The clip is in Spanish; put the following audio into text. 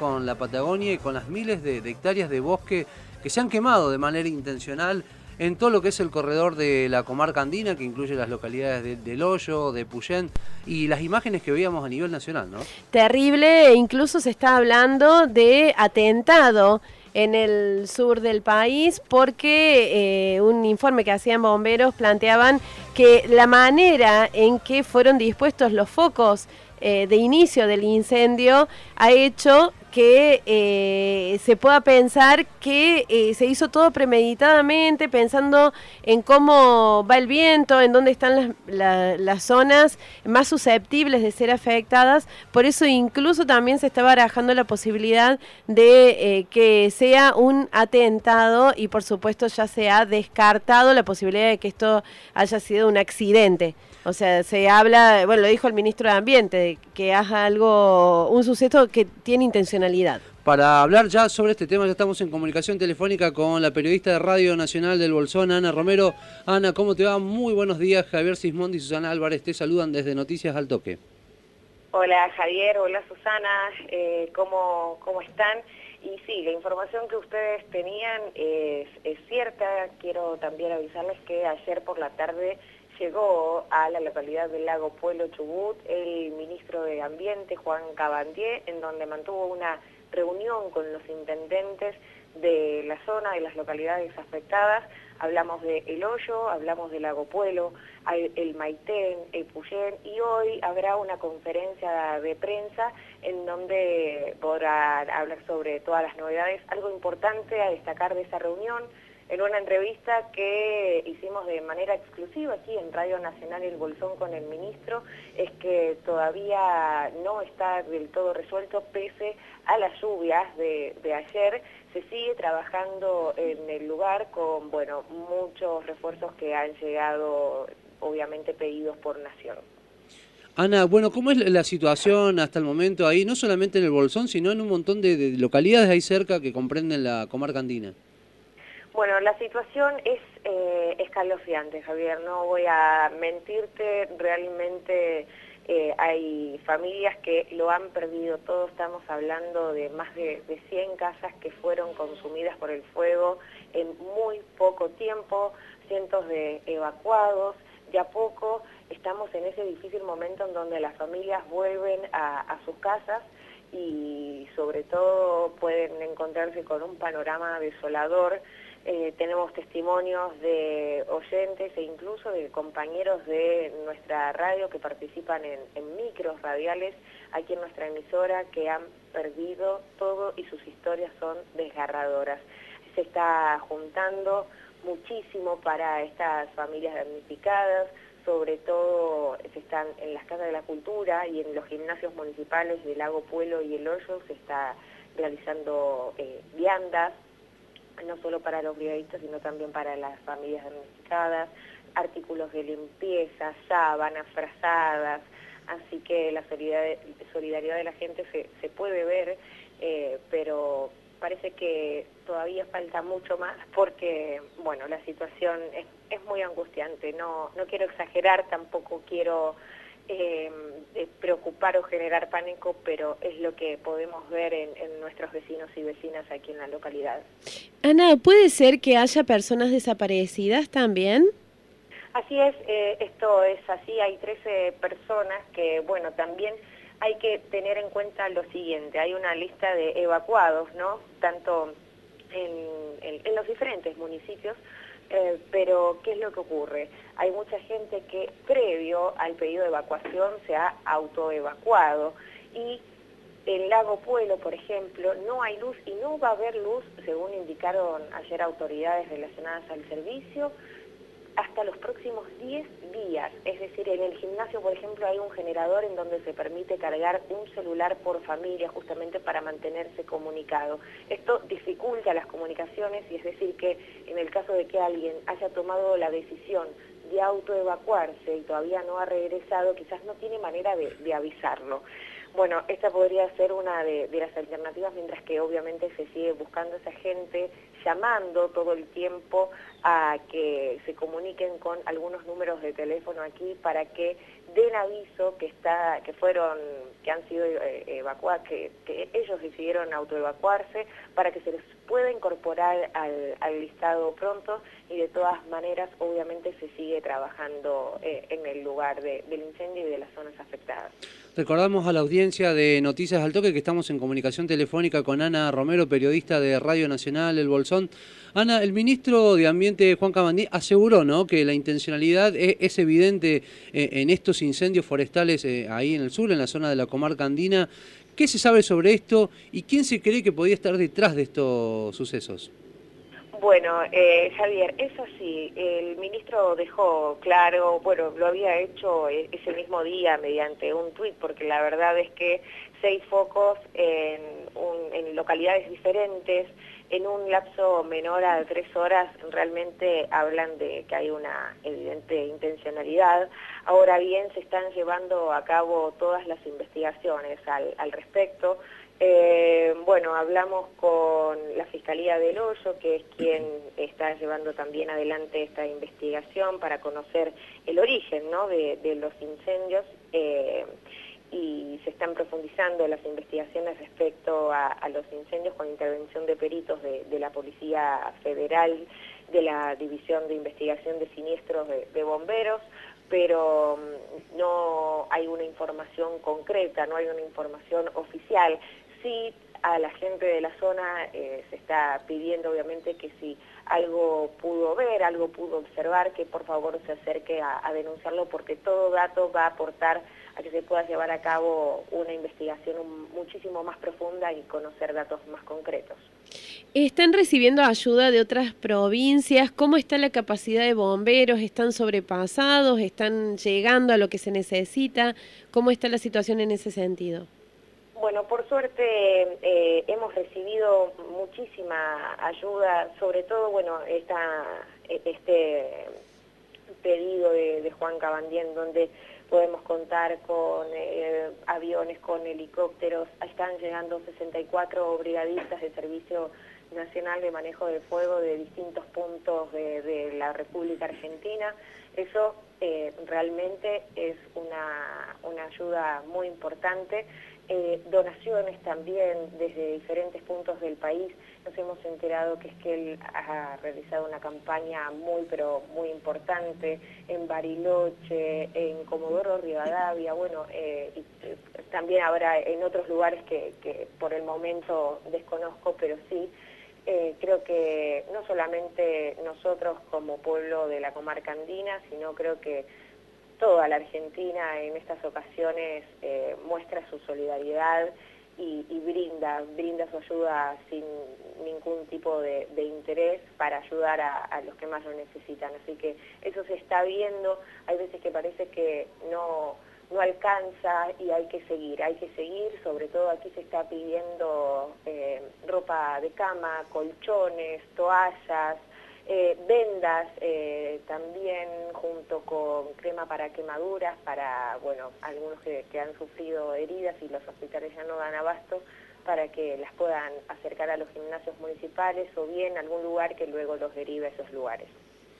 con la Patagonia y con las miles de, hectáreas de bosque que se han quemado de manera intencional en todo lo que es el corredor de la comarca andina, que incluye las localidades de, del Hoyo, de Puyén, y las imágenes que veíamos a nivel nacional, ¿no? Terrible, e incluso se está hablando de atentado en el sur del país porque eh, un informe que hacían bomberos planteaban que la manera en que fueron dispuestos los focos eh, de inicio del incendio ha hecho que eh, se pueda pensar que eh, se hizo todo premeditadamente, pensando en cómo va el viento, en dónde están las, las, zonas más susceptibles de ser afectadas. Por eso incluso también se está barajando la posibilidad de eh, que sea un atentado y por supuesto ya se ha descartado la posibilidad de que esto haya sido un accidente. O sea, se habla, bueno, lo dijo el ministro de Ambiente, que haga algo, un suceso que tiene Para hablar ya sobre este tema, ya estamos en comunicación telefónica con la periodista de Radio Nacional del Bolsón, Ana Romero. Ana, ¿cómo te va? Muy buenos días. Javier Sismondi y Susana Álvarez te saludan desde Noticias al Toque. Hola Javier, hola Susana, eh, ¿cómo, ¿cómo están? Y sí, la información que ustedes tenían es, es cierta. Quiero también avisarles que ayer por la tarde llegó a la localidad del lago Pueblo Chubut el ministro de Ambiente, Juan Cabandier, en donde mantuvo una reunión con los intendentes de la zona, de las localidades afectadas. Hablamos de El Hoyo, hablamos del Lago Pueblo, el Maitén, el Puyén, y hoy habrá una conferencia de prensa en donde podrá hablar sobre todas las novedades. Algo importante a destacar de esa reunión en una entrevista que hicimos de manera exclusiva aquí en Radio Nacional El Bolsón con el ministro, es que todavía no está del todo resuelto pese a las lluvias de, ayer. Se sigue trabajando en el lugar con, bueno, muchos refuerzos que han llegado, obviamente pedidos por Nación. Ana, bueno, ¿cómo es la situación hasta el momento ahí, no solamente en el Bolsón, sino en un montón de, de localidades ahí cerca que comprenden la comarca andina? Bueno, la situación es eh, escalofriante, Javier, no voy a mentirte, realmente eh, hay familias que lo han perdido todo, estamos hablando de más de, de 100 casas que fueron consumidas por el fuego en muy poco tiempo, cientos de evacuados, de a poco estamos en ese difícil momento en donde las familias vuelven a, a sus casas y sobre todo pueden encontrarse con un panorama desolador eh, tenemos testimonios de oyentes e incluso de compañeros de nuestra radio que participan en, micros radiales aquí en nuestra emisora que han perdido todo y sus historias son desgarradoras. Se está juntando muchísimo para estas familias damnificadas, sobre todo se están en las casas de la cultura y en los gimnasios municipales de Lago Pueblo y El Hoyo se está realizando eh, viandas no solo para los brigadistas, sino también para las familias damnificadas, artículos de limpieza, sábanas, frazadas, así que la solidaridad de la gente se, puede ver, eh, pero parece que todavía falta mucho más porque, bueno, la situación es, es muy angustiante, no, no quiero exagerar, tampoco quiero eh, preocupar o generar pánico, pero es lo que podemos ver en, nuestros vecinos y vecinas aquí en la localidad. Ana, ¿puede ser que haya personas desaparecidas también? Así es, eh, esto es así, hay 13 personas que, bueno, también hay que tener en cuenta lo siguiente, hay una lista de evacuados, ¿no? Tanto en los diferentes municipios, eh, pero, ¿qué es lo que ocurre? Hay mucha gente que previo al pedido de evacuación se ha autoevacuado y en Lago Pueblo, por ejemplo, no hay luz y no va a haber luz, según indicaron ayer autoridades relacionadas al servicio, hasta los próximos 10 días. Es decir, en el gimnasio, por ejemplo, hay un generador en donde se permite cargar un celular por familia justamente para mantenerse comunicado. Esto dificulta las comunicaciones y es decir que en el caso de que alguien haya tomado la decisión de autoevacuarse y todavía no ha regresado, quizás no tiene manera de, avisarlo. Bueno, esta podría ser una de, las alternativas, mientras que obviamente se sigue buscando esa gente, llamando todo el tiempo a que se comuniquen con algunos números de teléfono aquí para que den aviso que está que fueron que han sido eh, evacuados que, ellos decidieron autoevacuarse para que se les pueda incorporar al, listado pronto y de todas maneras obviamente se sigue trabajando eh, en el lugar de, del incendio y de las zonas afectadas. Recordamos a la audiencia de Noticias al Toque que estamos en comunicación telefónica con Ana Romero, periodista de Radio Nacional El Bolsón. Ana, el ministro de Ambiente Juan Cabandí aseguró ¿no? que la intencionalidad es, es evidente eh, en estos incendios forestales eh, ahí en el sur, en la zona de la comarca andina. ¿Qué se sabe sobre esto y quién se cree que podía estar detrás de estos sucesos? Bueno, eh, Javier, es así. El ministro dejó claro, bueno, lo había hecho e-, ese mismo día mediante un tuit, porque la verdad es que seis focos en, en localidades diferentes, en un lapso menor a tres horas, realmente hablan de que hay una evidente intencionalidad. Ahora bien, se están llevando a cabo todas las investigaciones al, respecto. Eh, bueno, hablamos con la Fiscalía del Hoyo, que es quien está llevando también adelante esta investigación para conocer el origen ¿no? de, los incendios eh, se están profundizando las investigaciones respecto a, los incendios con intervención de peritos de, de, la Policía Federal, de la División de Investigación de Siniestros de, Bomberos, pero mm, no hay una información concreta, no hay una información oficial. Sí a la gente de la zona eh, se está pidiendo obviamente que si algo pudo ver, algo pudo observar, que por favor se acerque a, denunciarlo porque todo dato va a aportar a que se pueda llevar a cabo una investigación muchísimo más profunda y conocer datos más concretos. ¿Están recibiendo ayuda de otras provincias? ¿Cómo está la capacidad de bomberos? ¿Están sobrepasados? ¿Están llegando a lo que se necesita? ¿Cómo está la situación en ese sentido? Bueno, por suerte eh, hemos recibido muchísima ayuda, sobre todo, bueno, esta, este pedido de, de Juan Cabandien, donde podemos contar con eh, aviones, con helicópteros, están llegando 64 brigadistas de Servicio Nacional de Manejo de Fuego de distintos puntos de, de la República Argentina. Eso eh, realmente es una, una ayuda muy importante eh, donaciones también desde diferentes puntos del país. Nos hemos enterado que es que él ha realizado una campaña muy, pero muy importante en Bariloche, en Comodoro Rivadavia, bueno, eh, y, eh, también habrá en otros lugares que, por el momento desconozco, pero sí. Eh, creo que no solamente nosotros como pueblo de la comarca andina, sino creo que toda la Argentina en estas ocasiones eh, muestra su solidaridad y, brinda, brinda su ayuda sin ningún tipo de, interés para ayudar a, a, los que más lo necesitan. Así que eso se está viendo, hay veces que parece que no, no alcanza y hay que seguir, hay que seguir, sobre todo aquí se está pidiendo eh, ropa de cama, colchones, toallas, eh, vendas eh, también junto con crema para quemaduras para bueno algunos que, que, han sufrido heridas y los hospitales ya no dan abasto para que las puedan acercar a los gimnasios municipales o bien algún lugar que luego los derive a esos lugares.